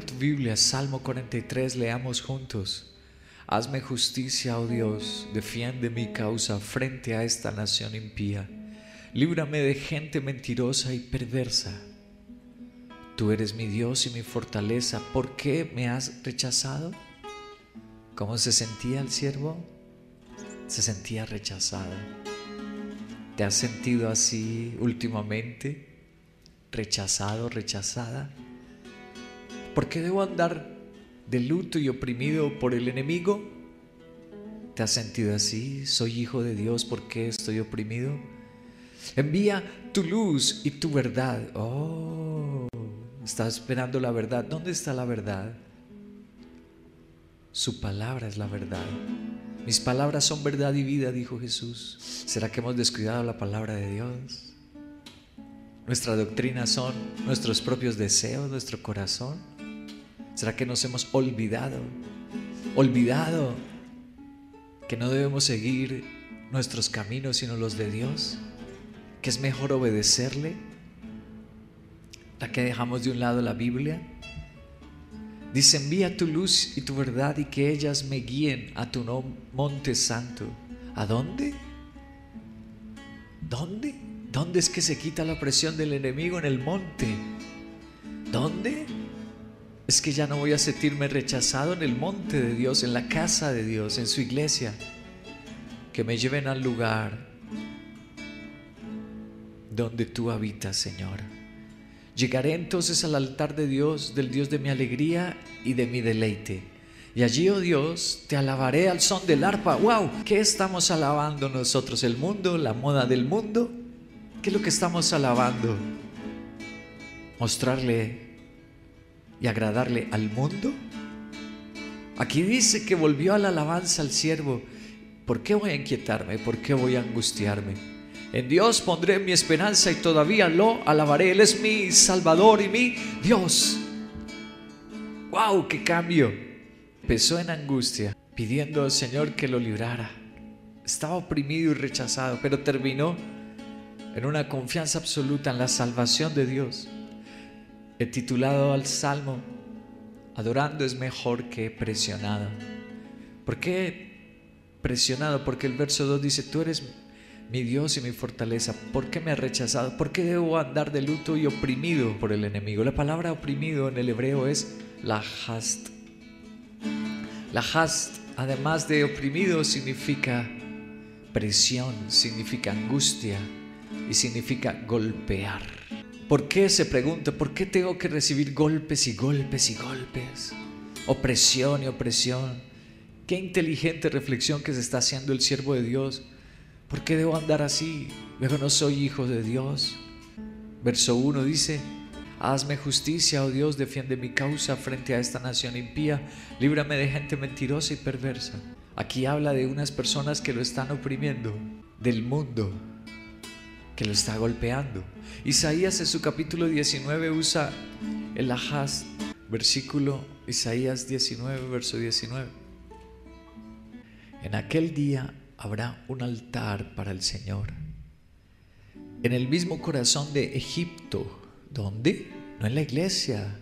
Tu Biblia, Salmo 43, leamos juntos. Hazme justicia, oh Dios, defiende mi causa frente a esta nación impía. Líbrame de gente mentirosa y perversa. Tú eres mi Dios y mi fortaleza. ¿Por qué me has rechazado? ¿Cómo se sentía el siervo? Se sentía rechazado. ¿Te has sentido así últimamente? ¿Rechazado, rechazada? ¿Por qué debo andar de luto y oprimido por el enemigo? ¿Te has sentido así? ¿Soy hijo de Dios? ¿Por qué estoy oprimido? Envía tu luz y tu verdad. Oh, estás esperando la verdad. ¿Dónde está la verdad? Su palabra es la verdad. Mis palabras son verdad y vida, dijo Jesús. ¿Será que hemos descuidado la palabra de Dios? Nuestra doctrina son nuestros propios deseos, nuestro corazón. ¿Será que nos hemos olvidado? Olvidado que no debemos seguir nuestros caminos sino los de Dios, que es mejor obedecerle. ¿La que dejamos de un lado la Biblia? Dice, envía tu luz y tu verdad y que ellas me guíen a tu monte santo. ¿A dónde? ¿Dónde? ¿Dónde es que se quita la presión del enemigo en el monte? ¿Dónde? Es que ya no voy a sentirme rechazado en el monte de Dios, en la casa de Dios, en su iglesia. Que me lleven al lugar donde tú habitas, Señor. Llegaré entonces al altar de Dios, del Dios de mi alegría y de mi deleite. Y allí, oh Dios, te alabaré al son del arpa. ¡Wow! ¿Qué estamos alabando nosotros? ¿El mundo? ¿La moda del mundo? ¿Qué es lo que estamos alabando? Mostrarle y agradarle al mundo? Aquí dice que volvió a la alabanza al siervo. ¿Por qué voy a inquietarme? ¿Por qué voy a angustiarme? En Dios pondré mi esperanza y todavía lo alabaré. Él es mi Salvador y mi Dios. ¡Wow! ¡Qué cambio! Empezó en angustia, pidiendo al Señor que lo librara. Estaba oprimido y rechazado, pero terminó en una confianza absoluta en la salvación de Dios. He titulado al Salmo, Adorando es mejor que presionado. ¿Por qué presionado? Porque el verso 2 dice, tú eres mi Dios y mi fortaleza. ¿Por qué me has rechazado? ¿Por qué debo andar de luto y oprimido por el enemigo? La palabra oprimido en el hebreo es la hast. La hast, además de oprimido, significa presión, significa angustia y significa golpear. ¿Por qué se pregunta? ¿Por qué tengo que recibir golpes y golpes y golpes? Opresión y opresión. Qué inteligente reflexión que se está haciendo el siervo de Dios. ¿Por qué debo andar así? Luego no soy hijo de Dios. Verso 1 dice, Hazme justicia, oh Dios, defiende mi causa frente a esta nación impía, líbrame de gente mentirosa y perversa. Aquí habla de unas personas que lo están oprimiendo, del mundo, que lo está golpeando. Isaías en su capítulo 19 usa el ajaz, versículo Isaías 19, verso 19. En aquel día habrá un altar para el Señor. En el mismo corazón de Egipto. ¿Dónde? No en la iglesia,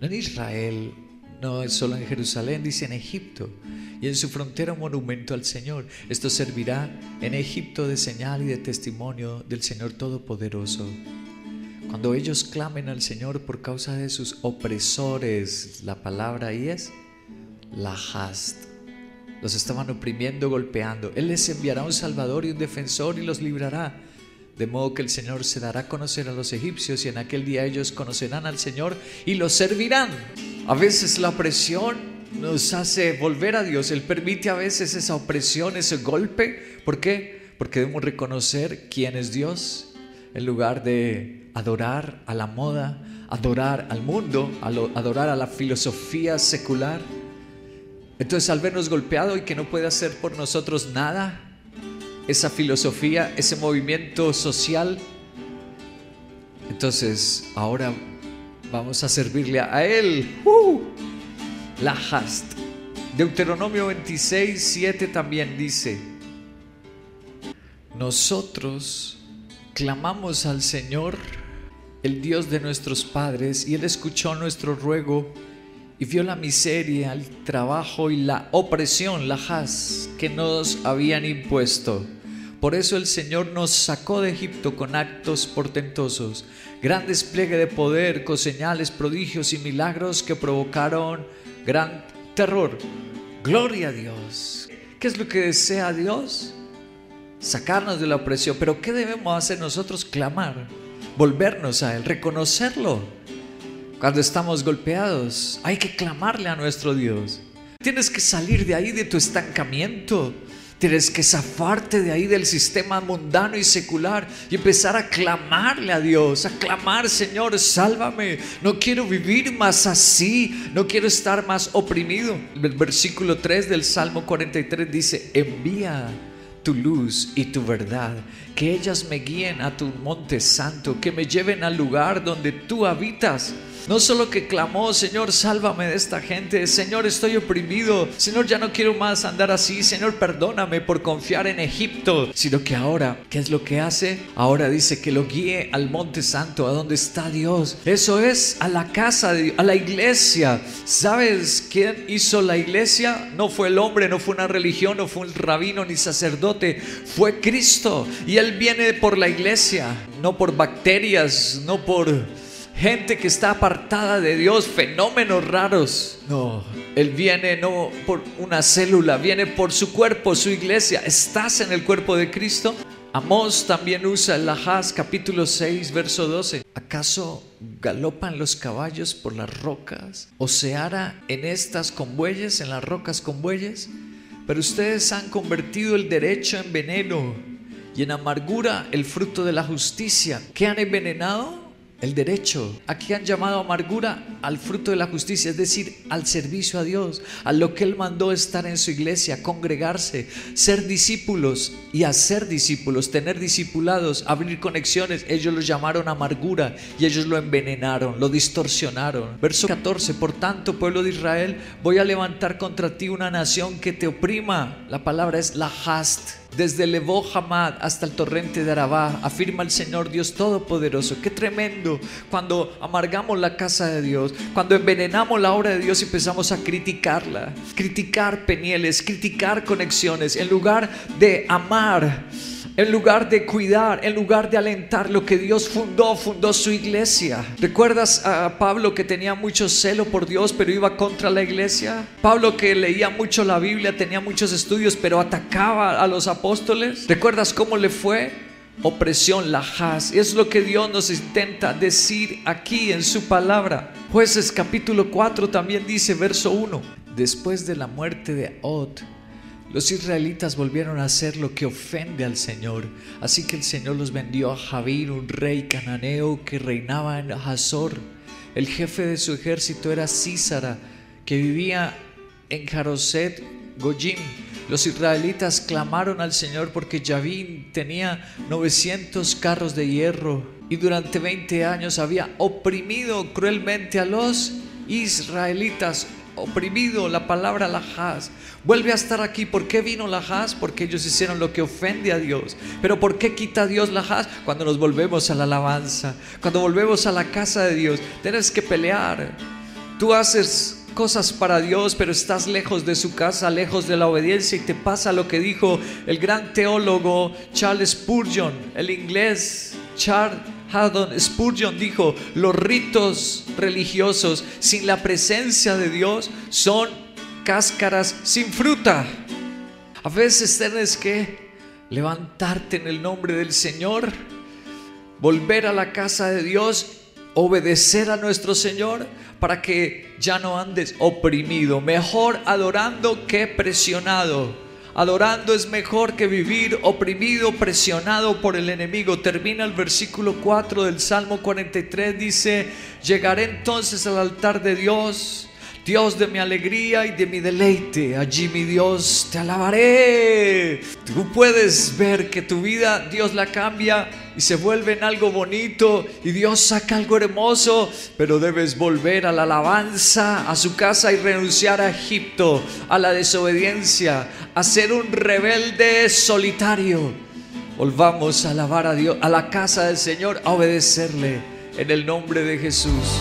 no en Israel, no es solo en Jerusalén, dice en Egipto y en su frontera un monumento al Señor. Esto servirá en Egipto de señal y de testimonio del Señor Todopoderoso. Cuando ellos clamen al Señor por causa de sus opresores, la palabra ahí es la hast. Los estaban oprimiendo, golpeando. Él les enviará un salvador y un defensor y los librará. De modo que el Señor se dará a conocer a los egipcios y en aquel día ellos conocerán al Señor y los servirán. A veces la opresión nos hace volver a Dios. Él permite a veces esa opresión, ese golpe. ¿Por qué? Porque debemos reconocer quién es Dios. en lugar de adorar a la moda, adorar al mundo, adorar a la filosofía secular. Entonces al vernos golpeado y que no puede hacer por nosotros nada, esa filosofía, ese movimiento social, entonces ahora vamos a servirle a Él. ¡Uh! La hast. Deuteronomio 26, 7 también dice, nosotros clamamos al Señor, el Dios de nuestros padres, y Él escuchó nuestro ruego y vio la miseria, el trabajo y la opresión, la has, que nos habían impuesto. Por eso el Señor nos sacó de Egipto con actos portentosos, gran despliegue de poder, con señales, prodigios y milagros que provocaron gran terror. Gloria a Dios. ¿Qué es lo que desea Dios? Sacarnos de la opresión. Pero ¿qué debemos hacer nosotros? Clamar, volvernos a Él, reconocerlo. Cuando estamos golpeados, hay que clamarle a nuestro Dios. Tienes que salir de ahí, de tu estancamiento. Tienes que zafarte de ahí del sistema mundano y secular y empezar a clamarle a Dios, a clamar, Señor, sálvame. No quiero vivir más así, no quiero estar más oprimido. El versículo 3 del Salmo 43 dice, envía tu luz y tu verdad, que ellas me guíen a tu monte santo, que me lleven al lugar donde tú habitas no solo que clamó, Señor, sálvame de esta gente, Señor, estoy oprimido, Señor, ya no quiero más andar así, Señor, perdóname por confiar en Egipto, sino que ahora, ¿qué es lo que hace? Ahora dice que lo guíe al monte santo, a donde está Dios. Eso es a la casa de Dios, a la iglesia. ¿Sabes quién hizo la iglesia? No fue el hombre, no fue una religión, no fue un rabino ni sacerdote, fue Cristo. Y Él viene por la iglesia, no por bacterias, no por gente que está apartada de Dios, fenómenos raros. No, Él viene no por una célula, viene por su cuerpo, su iglesia. ¿Estás en el cuerpo de Cristo? Amós también usa el Lajaz capítulo 6, verso 12. ¿Acaso galopan los caballos por las rocas? ¿O se hará en estas con bueyes, en las rocas con bueyes? Pero ustedes han convertido el derecho en veneno y en amargura el fruto de la justicia. ¿Qué han envenenado? El derecho. Aquí han llamado amargura al fruto de la justicia, es decir, al servicio a Dios, a lo que Él mandó estar en su iglesia, congregarse, ser discípulos y hacer discípulos, tener discipulados, abrir conexiones. Ellos lo llamaron amargura y ellos lo envenenaron, lo distorsionaron. Verso 14, por tanto, pueblo de Israel, voy a levantar contra ti una nación que te oprima. La palabra es la hast desde Lebo Hamad hasta el torrente de Arabá, afirma el Señor Dios Todopoderoso. Qué tremendo cuando amargamos la casa de Dios, cuando envenenamos la obra de Dios y empezamos a criticarla, criticar penieles, criticar conexiones, en lugar de amar en lugar de cuidar, en lugar de alentar lo que Dios fundó, fundó su iglesia. ¿Recuerdas a Pablo que tenía mucho celo por Dios, pero iba contra la iglesia? Pablo que leía mucho la Biblia, tenía muchos estudios, pero atacaba a los apóstoles. ¿Recuerdas cómo le fue? Opresión, la haz. Es lo que Dios nos intenta decir aquí en su palabra. Jueces capítulo 4 también dice, verso 1. Después de la muerte de Od, los israelitas volvieron a hacer lo que ofende al Señor, así que el Señor los vendió a Javín, un rey cananeo que reinaba en Hazor. El jefe de su ejército era Císara, que vivía en Jaroset Gojim. Los israelitas clamaron al Señor porque Javín tenía 900 carros de hierro y durante 20 años había oprimido cruelmente a los israelitas oprimido, la palabra lajaz. Vuelve a estar aquí. ¿Por qué vino lajaz? Porque ellos hicieron lo que ofende a Dios. Pero ¿por qué quita Dios lajaz? Cuando nos volvemos a la alabanza, cuando volvemos a la casa de Dios. Tienes que pelear. Tú haces cosas para Dios, pero estás lejos de su casa, lejos de la obediencia y te pasa lo que dijo el gran teólogo Charles Spurgeon, el inglés Charles Haddon Spurgeon dijo, los ritos religiosos sin la presencia de Dios son cáscaras sin fruta. A veces tienes que levantarte en el nombre del Señor, volver a la casa de Dios, obedecer a nuestro Señor para que ya no andes oprimido, mejor adorando que presionado Adorando es mejor que vivir oprimido, presionado por el enemigo. Termina el versículo 4 del Salmo 43, dice, llegaré entonces al altar de Dios Dios de mi alegría y de mi deleite, allí mi Dios te alabaré. Tú puedes ver que tu vida Dios la cambia y se vuelve en algo bonito y Dios saca algo hermoso, pero debes volver a la alabanza, a su casa y renunciar a Egipto, a la desobediencia, a ser un rebelde solitario. Volvamos a alabar a Dios, a la casa del Señor, a obedecerle en el nombre de Jesús.